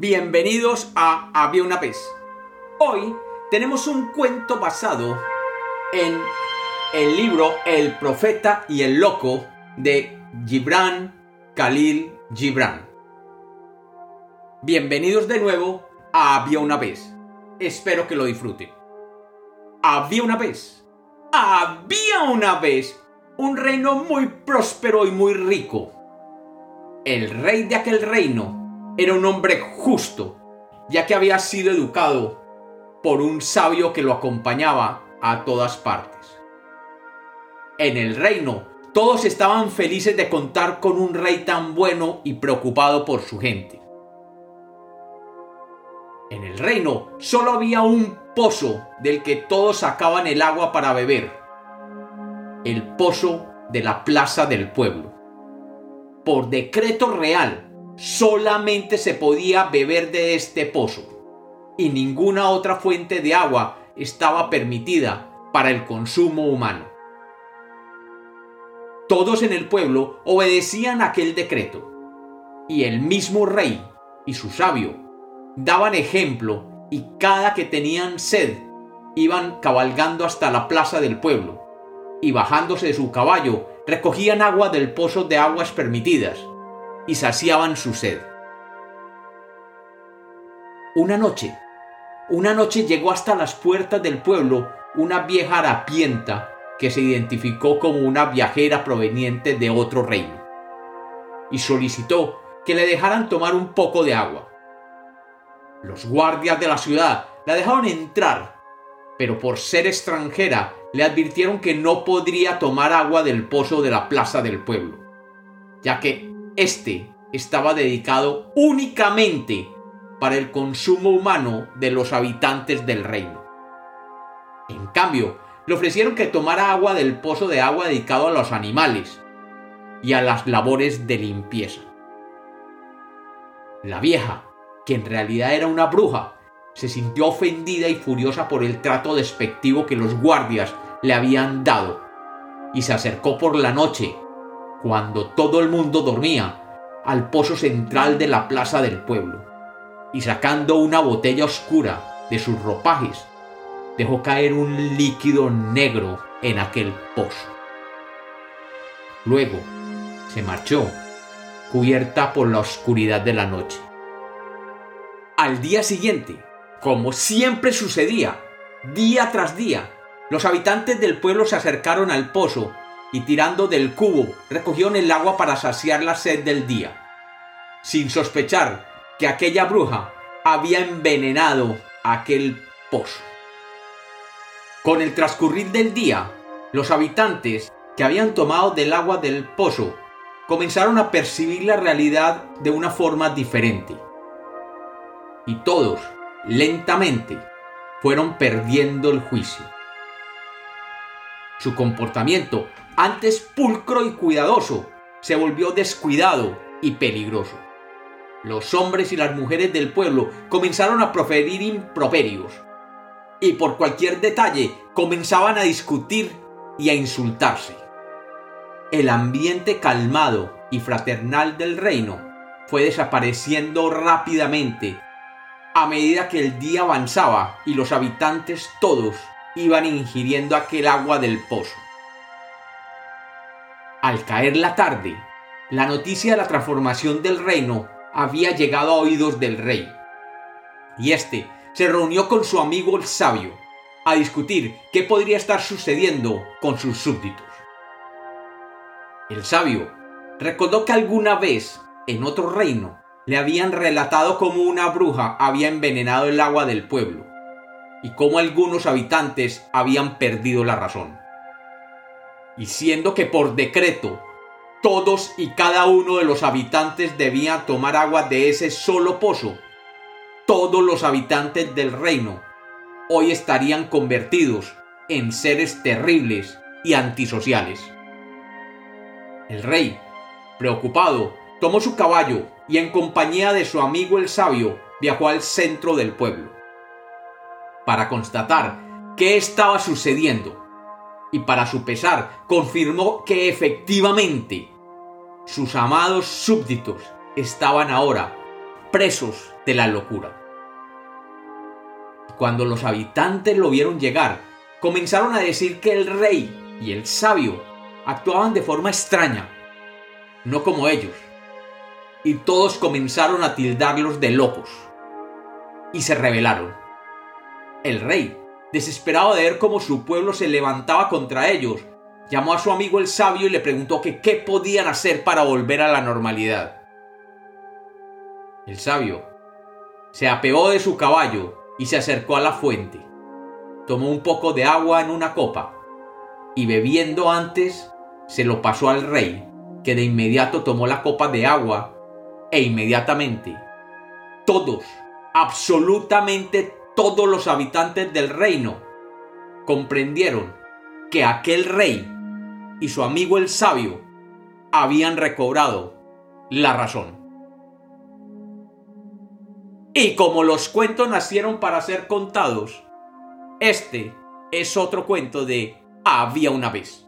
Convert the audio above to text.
Bienvenidos a Había una vez. Hoy tenemos un cuento basado en el libro El profeta y el loco de Gibran Khalil Gibran. Bienvenidos de nuevo a Había una vez. Espero que lo disfruten. Había una vez. Había una vez un reino muy próspero y muy rico. El rey de aquel reino era un hombre justo, ya que había sido educado por un sabio que lo acompañaba a todas partes. En el reino, todos estaban felices de contar con un rey tan bueno y preocupado por su gente. En el reino solo había un pozo del que todos sacaban el agua para beber. El pozo de la plaza del pueblo. Por decreto real, solamente se podía beber de este pozo y ninguna otra fuente de agua estaba permitida para el consumo humano. Todos en el pueblo obedecían aquel decreto y el mismo rey y su sabio daban ejemplo y cada que tenían sed iban cabalgando hasta la plaza del pueblo y bajándose de su caballo recogían agua del pozo de aguas permitidas y saciaban su sed. Una noche, una noche llegó hasta las puertas del pueblo una vieja harapienta que se identificó como una viajera proveniente de otro reino y solicitó que le dejaran tomar un poco de agua. Los guardias de la ciudad la dejaron entrar, pero por ser extranjera le advirtieron que no podría tomar agua del pozo de la plaza del pueblo, ya que este estaba dedicado únicamente para el consumo humano de los habitantes del reino. En cambio, le ofrecieron que tomara agua del pozo de agua dedicado a los animales y a las labores de limpieza. La vieja, que en realidad era una bruja, se sintió ofendida y furiosa por el trato despectivo que los guardias le habían dado, y se acercó por la noche cuando todo el mundo dormía, al pozo central de la plaza del pueblo, y sacando una botella oscura de sus ropajes, dejó caer un líquido negro en aquel pozo. Luego se marchó, cubierta por la oscuridad de la noche. Al día siguiente, como siempre sucedía, día tras día, los habitantes del pueblo se acercaron al pozo y tirando del cubo recogieron el agua para saciar la sed del día, sin sospechar que aquella bruja había envenenado aquel pozo. Con el transcurrir del día, los habitantes que habían tomado del agua del pozo comenzaron a percibir la realidad de una forma diferente. Y todos, lentamente, fueron perdiendo el juicio. Su comportamiento antes pulcro y cuidadoso, se volvió descuidado y peligroso. Los hombres y las mujeres del pueblo comenzaron a proferir improperios, y por cualquier detalle comenzaban a discutir y a insultarse. El ambiente calmado y fraternal del reino fue desapareciendo rápidamente a medida que el día avanzaba y los habitantes todos iban ingiriendo aquel agua del pozo. Al caer la tarde, la noticia de la transformación del reino había llegado a oídos del rey. Y éste se reunió con su amigo el sabio a discutir qué podría estar sucediendo con sus súbditos. El sabio recordó que alguna vez, en otro reino, le habían relatado cómo una bruja había envenenado el agua del pueblo y cómo algunos habitantes habían perdido la razón y siendo que por decreto todos y cada uno de los habitantes debían tomar agua de ese solo pozo, todos los habitantes del reino hoy estarían convertidos en seres terribles y antisociales. El rey, preocupado, tomó su caballo y en compañía de su amigo el sabio viajó al centro del pueblo para constatar qué estaba sucediendo y para su pesar confirmó que efectivamente sus amados súbditos estaban ahora presos de la locura. Cuando los habitantes lo vieron llegar, comenzaron a decir que el rey y el sabio actuaban de forma extraña, no como ellos, y todos comenzaron a tildarlos de locos, y se rebelaron. El rey, desesperado de ver cómo su pueblo se levantaba contra ellos, llamó a su amigo el sabio y le preguntó que qué podían hacer para volver a la normalidad. El sabio se apeó de su caballo y se acercó a la fuente. Tomó un poco de agua en una copa y bebiendo antes se lo pasó al rey, que de inmediato tomó la copa de agua e inmediatamente todos, absolutamente todos los habitantes del reino comprendieron que aquel rey y su amigo el sabio habían recobrado la razón. Y como los cuentos nacieron para ser contados, este es otro cuento de Había una vez.